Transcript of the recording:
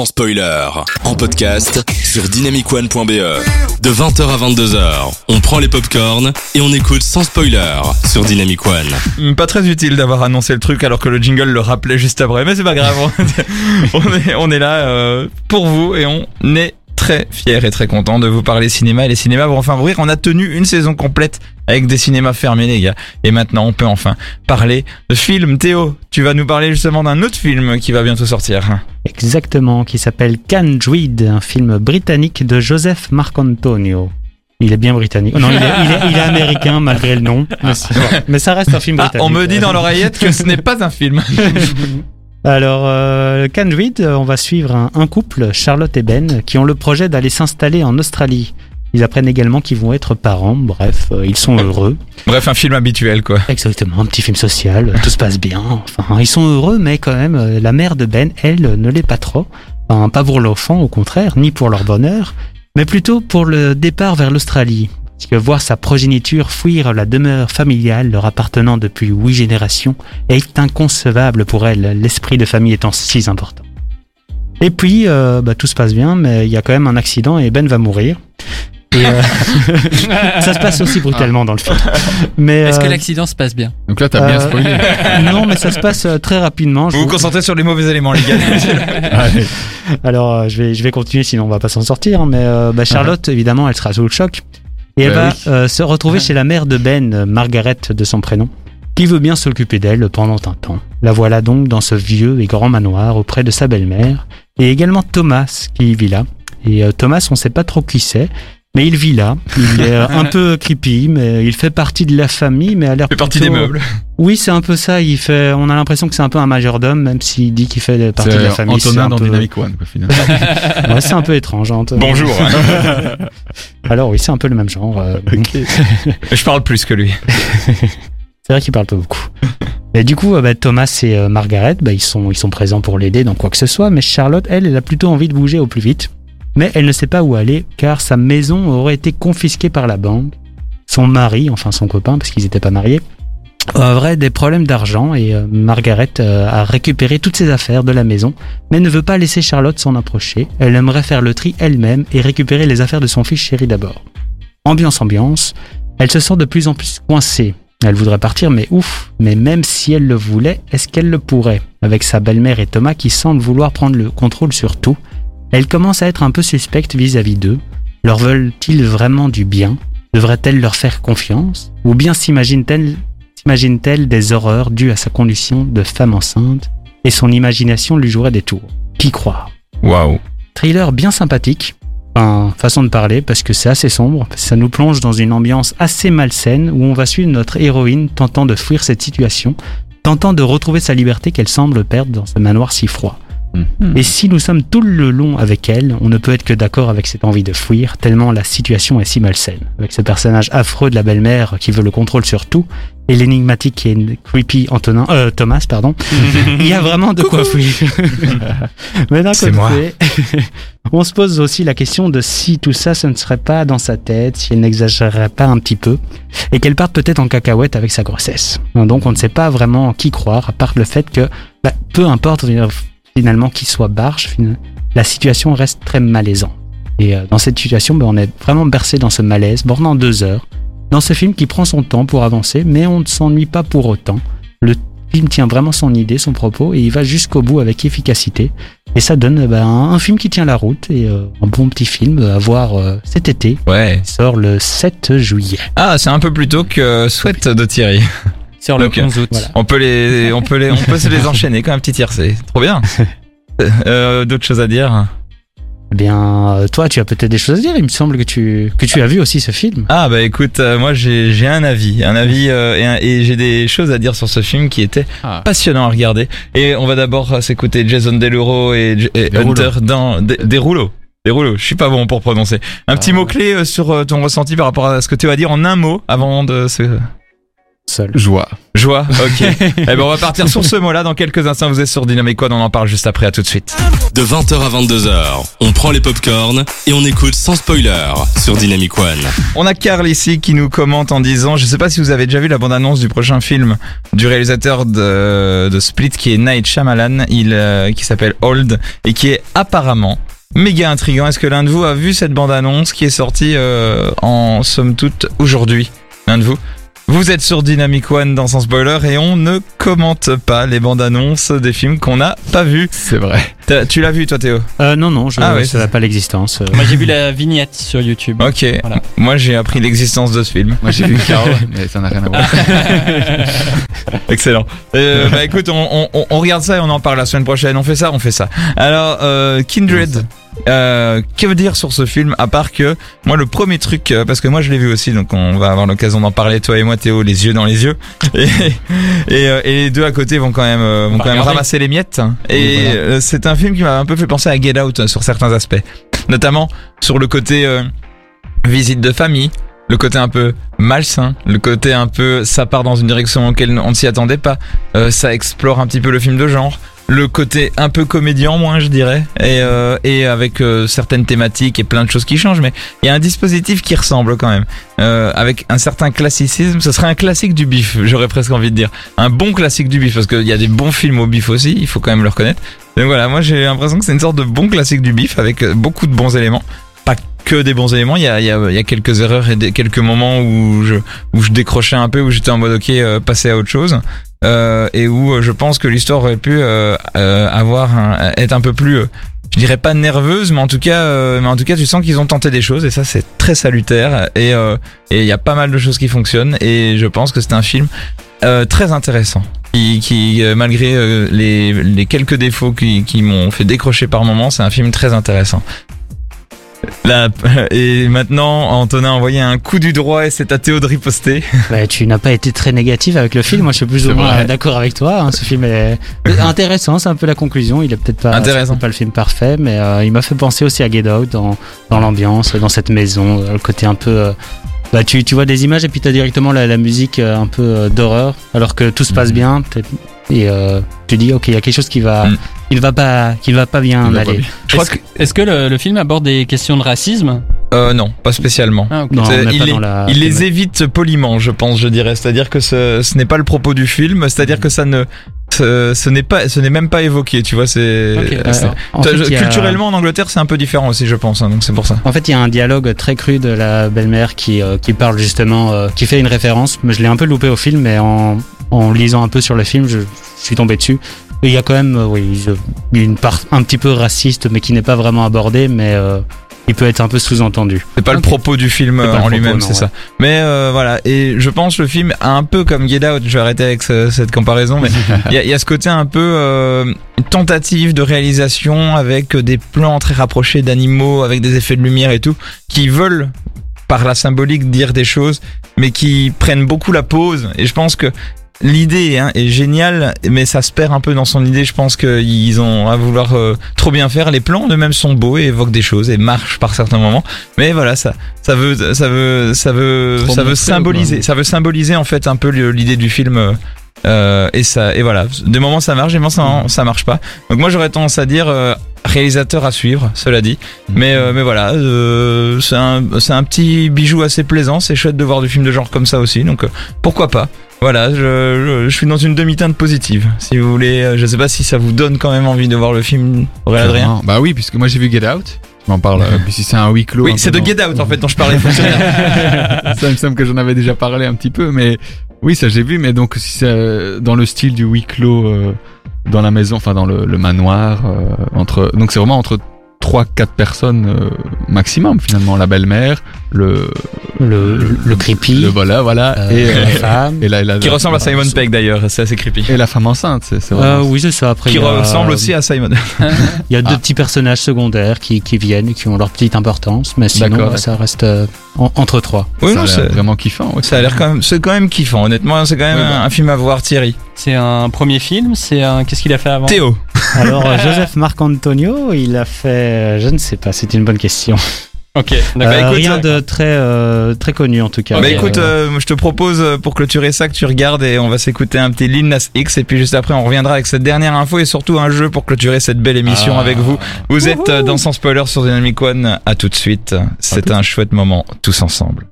sans spoiler. En podcast sur dynamicone.be. De 20h à 22h, on prend les popcorns et on écoute sans spoiler sur Dynamic One. Hmm, Pas très utile d'avoir annoncé le truc alors que le jingle le rappelait juste après, mais c'est pas grave. on, est, on est là euh, pour vous et on est très fiers et très contents de vous parler cinéma. Et les cinémas vont enfin ouvrir. On a tenu une saison complète avec des cinémas fermés, les gars. Et maintenant, on peut enfin parler de films. Théo, tu vas nous parler justement d'un autre film qui va bientôt sortir. Exactement, qui s'appelle Can Druid, un film britannique de Joseph Marcantonio. Il est bien britannique. Non, il est, il est- il est américain malgré le nom. Mais, c'est- mais ça reste un film Ah, britannique. on me dit dans l'oreillette que ce n'est pas un film. Alors, euh, euh, on va suivre un, un couple, Charlotte et Ben, qui ont le projet d'aller s'installer en Australie. Ils apprennent également qu'ils vont être parents. Bref, euh, ils sont heureux. Bref, un film habituel, quoi. Exactement, un petit film social, tout se passe bien. Enfin, ils sont heureux, mais quand même, euh, la mère de Ben, elle, ne l'est pas trop. Enfin, pas pour l'enfant, au contraire, ni pour leur bonheur, mais plutôt pour le départ vers l'Australie. Parce que voir sa progéniture fuir la demeure familiale leur appartenant depuis huit générations est inconcevable pour elle, l'esprit de famille étant si important. Et puis, euh, bah, tout se passe bien, mais il y a quand même un accident et Ben va mourir. Et, euh, ça se passe aussi brutalement dans le film. Mais, Est-ce que euh, l'accident se passe bien? Donc là, t'as bien spoilé. non, mais ça se passe très rapidement. Je Vous vous vous- concentrez sur les mauvais éléments, les gars. Allez. Alors, je vais, je vais continuer, sinon on va pas s'en sortir. hein, Mais euh, bah, Charlotte, évidemment, elle sera sous le choc. Et elle Bah va oui. euh, se retrouver chez la mère de Ben, euh, Margaret de son prénom, qui veut bien s'occuper d'elle pendant un temps. La voilà donc dans ce vieux et grand manoir auprès de sa belle-mère. Et également Thomas qui vit là. Et euh, Thomas, on sait pas trop qui c'est. Mais il vit là, il est euh, un peu creepy, mais il fait partie de la famille, mais a l'air fait partie des meubles. Oui, c'est un peu ça. Il fait, on a l'impression que c'est un peu un majordome, même s'il dit qu'il fait partie de la C'est famille. c'est Antonin un dans peu- Dynamic One, quoi, finalement. Ouais, c'est un peu étrange. hein, Antonin. Bonjour. Alors oui, c'est un peu le même genre. euh, Je parle plus que lui. C'est vrai qu'il parle pas beaucoup. Et du coup, euh, bah, Thomas et euh, Margaret, bah, ils, sont, ils sont présents pour l'aider dans quoi que ce soit, mais Charlotte, elle, elle a plutôt envie de bouger au plus vite. Mais elle ne sait pas où aller, car sa maison aurait été confisquée par la banque. Son mari, enfin son copain, parce qu'ils n'étaient pas mariés, aurait des problèmes d'argent et euh, Margaret euh, a récupéré toutes ses affaires de la maison, mais ne veut pas laisser Charlotte s'en approcher. Elle aimerait faire le tri elle-même et récupérer les affaires de son fils chéri d'abord. Ambiance, ambiance, elle se sent de plus en plus coincée. Elle voudrait partir, mais ouf, mais même si elle le voulait, est-ce qu'elle le pourrait? Avec sa belle-mère et Thomas qui semblent vouloir prendre le contrôle sur tout, elle commence à être un peu suspecte vis-à-vis d'eux. Leur veulent-ils vraiment du bien? Devrait-elle leur faire confiance? Ou bien s'imagine-t-elle s'imagine-t-elle des horreurs dues à sa condition de femme enceinte et son imagination lui jouerait des tours? Qui croire? Waouh. Thriller bien sympathique. Enfin, façon de parler, parce que c'est assez sombre. Ça nous plonge dans une ambiance assez malsaine où on va suivre notre héroïne tentant de fuir cette situation, tentant de retrouver sa liberté qu'elle semble perdre dans ce manoir si froid. Mhm. Et si nous sommes tout le long avec elle, on ne peut être que d'accord avec cette envie de fuir, tellement la situation est si malsaine. Avec ce personnage affreux de la belle-mère qui veut le contrôle sur tout, et l'énigmatique et creepy Antonin, euh, Thomas, pardon, il y a vraiment de quoi fuir. Mais d'un côté, on se pose aussi la question de si tout ça, ce ne serait pas dans sa tête, si elle n'exagérerait pas un petit peu, et qu'elle parte peut-être en cacahuète avec sa grossesse. Donc on ne sait pas vraiment qui croire, à part le fait que, bah, peu importe finalement qui soit barge, fin- la situation reste très malaisante. Et euh, dans cette situation, bah, on est vraiment bercé dans ce malaise pendant deux heures, dans ce film qui prend son temps pour avancer, mais on ne s'ennuie pas pour autant. Le film tient vraiment son idée, son propos, et il va jusqu'au bout avec efficacité. Et ça donne bah, un, un film qui tient la route, et euh, un bon petit film à voir euh, cet été. Ouais. Il sort le 7 juillet. Ah, c'est un peu plus tôt que Sweat de Thierry. Sur le Ok. 11 août. Voilà. On peut les, on peut les, on peut se les enchaîner comme un petit tiercé. Trop bien. Euh, D'autres choses à dire Eh bien, euh, toi, tu as peut-être des choses à dire. Il me semble que tu, que tu as vu aussi ce film. Ah bah écoute, euh, moi j'ai j'ai un avis, un avis euh, et, un- et j'ai des choses à dire sur ce film qui était Ah. passionnant à regarder. Et on va d'abord s'écouter Jason Derulo et. Hunter dans des, des rouleaux. Des rouleaux, je suis pas bon pour prononcer. Un petit Ah. mot clé sur ton ressenti par rapport à ce que tu vas dire en un mot avant de se seul. Joie. Joie, ok. eh ben on va partir sur ce mot-là dans quelques instants. Vous êtes sur Dynamic One, on en parle juste après. À tout de suite. De 20h à 22h, on prend les popcorns et on écoute sans spoiler sur Dynamic One. On a Carl ici qui nous commente en disant, je sais pas si vous avez déjà vu la bande-annonce du prochain film du réalisateur de, de Split qui est Night Shyamalan, il euh, qui s'appelle Old et qui est apparemment méga intriguant. Est-ce que l'un de vous a vu cette bande-annonce qui est sortie euh, en somme toute aujourd'hui? L'un de vous? Vous êtes sur Dynamic One dans son spoiler et on ne commente pas les bandes annonces des films qu'on n'a pas vus. C'est vrai. Tu l'as vu toi Théo? Euh, non, non, je Ah ouais, ne c'est savais pas l'existence. euh. Moi j'ai vu la vignette sur YouTube. Ok. Voilà. Moi j'ai appris l'existence de ce film. Moi j'ai vu Carl, mais ça n'a rien à voir. Excellent. Euh, bah écoute, on, on- on regarde ça et on en parle la semaine prochaine. On fait ça, on fait ça. Alors, euh, Kindred. Euh, que veut dire sur ce film à part que moi le premier truc parce que moi je l'ai vu aussi donc on va avoir l'occasion d'en parler toi et moi Théo les yeux dans les yeux et, et, et les deux à côté vont quand même vont va quand même ramasser les miettes et Oui, voilà. euh, c'est un film qui m'a un peu fait penser à Get Out euh, sur certains aspects. Notamment sur le côté euh, visite de famille le côté un peu malsain, le côté un peu ça part dans une direction auquel on ne s'y attendait pas, Euh, ça explore un petit peu le film de genre, le côté un peu comédien moins je dirais, et, avec certaines thématiques et plein de choses qui changent, mais il y a un dispositif qui ressemble quand même, avec un certain classicisme, ce serait un classique du bif, j'aurais presque envie de dire, un bon classique du bif, parce qu'il y a des bons films au bif aussi, il faut quand même le reconnaître. Donc voilà, moi j'ai l'impression que c'est une sorte de bon classique du bif avec euh, beaucoup de bons éléments pas que des bons éléments. Il y a, il y a, il y a quelques erreurs et des, quelques moments où je, où je décrochais un peu, où j'étais en mode ok, euh, passer à autre chose. Euh, et où euh, je pense que l'histoire aurait pu euh, euh, avoir être un peu plus, je dirais pas nerveuse, mais en tout cas, euh, mais en tout cas, tu sens qu'ils ont tenté des choses et ça c'est très salutaire. Et euh, et il y a pas mal de choses qui fonctionnent et je pense que c'est un film euh, très intéressant. Qui, qui euh, malgré euh, les, les quelques défauts qui, qui m'ont fait décrocher par moments, c'est un film très intéressant. Là, et maintenant, Antonin a envoyé un coup du droit et c'est à Théo de riposter. Bah, tu n'as pas été très négatif avec le film. Moi, je suis plus ou moins d'accord avec toi. hein. Ce film est intéressant. C'est un peu la conclusion. Il est peut-être pas, Intéressant. pas le film parfait, mais euh, il m'a fait penser aussi à Get Out dans, dans l'ambiance, dans cette maison, le côté un peu. euh, bah, tu, tu vois des images et puis tu as directement la, la musique euh, un peu euh, d'horreur, alors que tout se passe bien. Et euh, tu dis, ok, il y a quelque chose qui va, Mhm. il va pas, qui va pas bien pas aller. bien. Je crois Est-ce que est-ce que le, le film aborde des questions de racisme? Euh, non, pas spécialement. ah. Non, les- la. Il les évite poliment, je pense, je dirais. C'est-à-dire que ce, ce n'est pas le propos du film. C'est-à-dire que ça ne, ce, ce n'est pas, ce n'est même pas évoqué. Tu vois, c'est a- culturellement en Angleterre, c'est un peu différent aussi, je pense. hein, donc c'est pour ça. En fait, il y a un dialogue très cru de la belle-mère qui, euh, qui parle justement, euh, qui fait une référence, mais je l'ai un peu loupé au film, mais en, en lisant un peu sur le film, je, je suis tombé dessus. Et il y a quand même, euh, oui, une part un petit peu raciste, mais qui n'est pas vraiment abordée, mais euh, il peut être un peu sous-entendu. C'est pas le propos du film euh, en lui-même, c'est ouais. ça. Mais euh, voilà, et je pense le film a un peu comme Get Out. Je vais arrêter avec ce- cette comparaison, mais il y a, il y a ce côté un peu euh, tentative de réalisation avec des plans très rapprochés d'animaux, avec des effets de lumière et tout, qui veulent par la symbolique dire des choses, mais qui prennent beaucoup la pause. Et je pense que l'idée hein, est géniale, mais ça se perd un peu dans son idée. Je pense qu'ils ont à vouloir euh, trop bien faire. Les plans eux-mêmes sont beaux et évoquent des choses et marchent par certains moments. Mais voilà, ça, ça veut, ça veut, ça veut, Trop ça veut symboliser, ça veut symboliser en fait un peu l'idée du film. euh, euh, et ça, et voilà. Des moments ça marche, des moments ça, ça marche pas. Donc moi j'aurais tendance à dire euh, réalisateur à suivre, cela dit. Mais, euh, mais voilà, euh, c'est un, c'est un petit bijou assez plaisant. C'est chouette de voir du film de genre comme ça aussi. Donc euh, pourquoi pas. Voilà, je, je, je suis dans une demi-teinte positive. Si vous voulez, euh, je sais pas si ça vous donne quand même envie de voir le film. Aurélien Adrien. Bah oui, puisque moi j'ai vu Get Out. Je m'en parle. euh, puis si c'est un huis clos. Oui, c'est de Get Out en fait dont je parlais. ça il me semble que j'en avais déjà parlé un petit peu, mais oui, ça j'ai vu. Mais donc si c'est dans le style du huis clos euh, dans la maison, enfin dans le, le manoir, euh, entre donc c'est vraiment entre trois quatre personnes euh, maximum finalement. La belle-mère, le Le, le, le creepy, le voilà, voilà, euh, et, la euh, femme. et la, la- qui ressemble à Simon et Pegg d'ailleurs, c'est assez creepy. la femme enceinte, c'est c'est Euh, vraiment. oui, c'est ça. Après, Qui ressemble aussi à Simon. Il y a deux Ah. petits personnages secondaires qui, qui viennent, qui ont leur petite importance, mais sinon, ça reste euh, en- entre trois. Oui, non, c'est- vraiment kiffant. ouais. ça a l'air quand même, c'est quand même kiffant. Honnêtement, c'est quand même un, bah. un film à voir, Thierry. C'est un premier film, c'est un. Qu'est-ce qu'il a fait avant? Théo. Alors, Joseph Marc Antonio, il a fait, je ne sais pas, c'est une bonne question. Ok, Euh, d'accord. écoute, rien de très euh, très connu en tout cas. Bah Euh, écoute, euh, je te propose euh, pour clôturer ça que tu regardes et on va s'écouter un petit Lil Nas X et puis juste après on reviendra avec cette dernière info et surtout un jeu pour clôturer cette belle émission Ah. avec vous. Vous êtes euh, dans Sans Spoiler sur Dynamic One. À tout de suite. C'est un chouette moment tous ensemble.